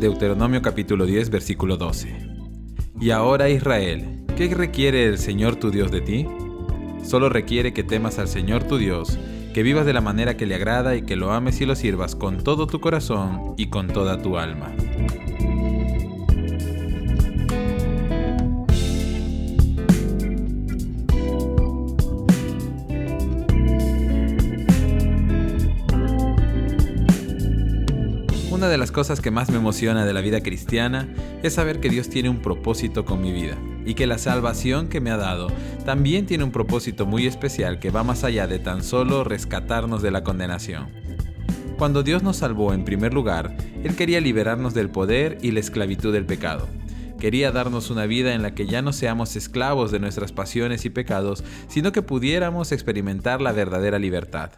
Deuteronomio capítulo 10 versículo 12. Y ahora Israel, ¿qué requiere el Señor tu Dios de ti? Solo requiere que temas al Señor tu Dios, que vivas de la manera que le agrada y que lo ames y lo sirvas con todo tu corazón y con toda tu alma. Una de las cosas que más me emociona de la vida cristiana es saber que Dios tiene un propósito con mi vida y que la salvación que me ha dado también tiene un propósito muy especial que va más allá de tan solo rescatarnos de la condenación. Cuando Dios nos salvó en primer lugar, Él quería liberarnos del poder y la esclavitud del pecado. Quería darnos una vida en la que ya no seamos esclavos de nuestras pasiones y pecados, sino que pudiéramos experimentar la verdadera libertad.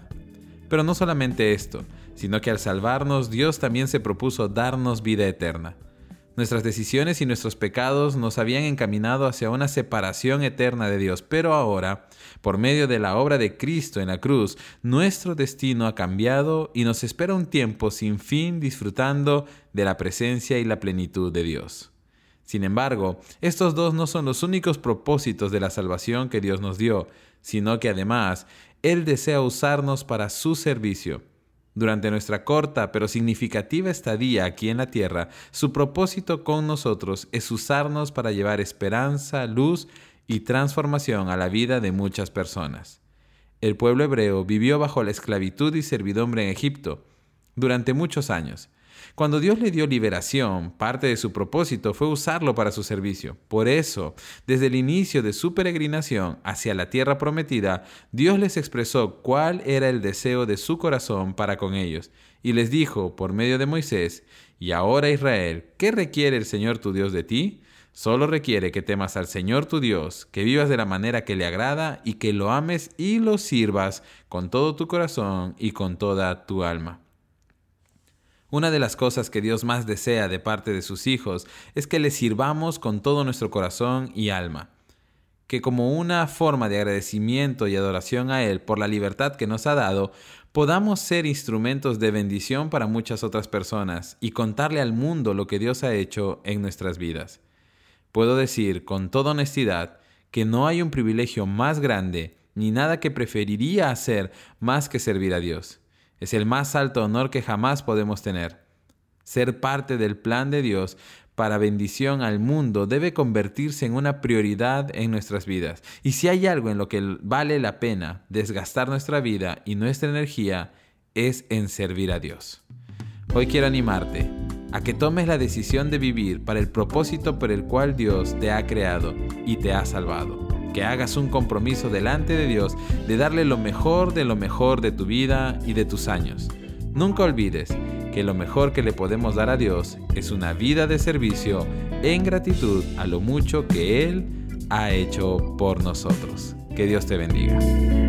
Pero no solamente esto, sino que al salvarnos Dios también se propuso darnos vida eterna. Nuestras decisiones y nuestros pecados nos habían encaminado hacia una separación eterna de Dios, pero ahora, por medio de la obra de Cristo en la cruz, nuestro destino ha cambiado y nos espera un tiempo sin fin disfrutando de la presencia y la plenitud de Dios. Sin embargo, estos dos no son los únicos propósitos de la salvación que Dios nos dio, sino que además Él desea usarnos para su servicio durante nuestra corta pero significativa estadía aquí en la tierra, su propósito con nosotros es usarnos para llevar esperanza, luz y transformación a la vida de muchas personas. El pueblo hebreo vivió bajo la esclavitud y servidumbre en Egipto durante muchos años, cuando Dios le dio liberación, parte de su propósito fue usarlo para su servicio. Por eso, desde el inicio de su peregrinación hacia la tierra prometida, Dios les expresó cuál era el deseo de su corazón para con ellos, y les dijo por medio de Moisés, y ahora Israel, ¿qué requiere el Señor tu Dios de ti? Solo requiere que temas al Señor tu Dios, que vivas de la manera que le agrada y que lo ames y lo sirvas con todo tu corazón y con toda tu alma. Una de las cosas que Dios más desea de parte de sus hijos es que le sirvamos con todo nuestro corazón y alma. Que como una forma de agradecimiento y adoración a Él por la libertad que nos ha dado, podamos ser instrumentos de bendición para muchas otras personas y contarle al mundo lo que Dios ha hecho en nuestras vidas. Puedo decir con toda honestidad que no hay un privilegio más grande ni nada que preferiría hacer más que servir a Dios. Es el más alto honor que jamás podemos tener. Ser parte del plan de Dios para bendición al mundo debe convertirse en una prioridad en nuestras vidas. Y si hay algo en lo que vale la pena desgastar nuestra vida y nuestra energía, es en servir a Dios. Hoy quiero animarte a que tomes la decisión de vivir para el propósito por el cual Dios te ha creado y te ha salvado que hagas un compromiso delante de Dios de darle lo mejor de lo mejor de tu vida y de tus años. Nunca olvides que lo mejor que le podemos dar a Dios es una vida de servicio en gratitud a lo mucho que Él ha hecho por nosotros. Que Dios te bendiga.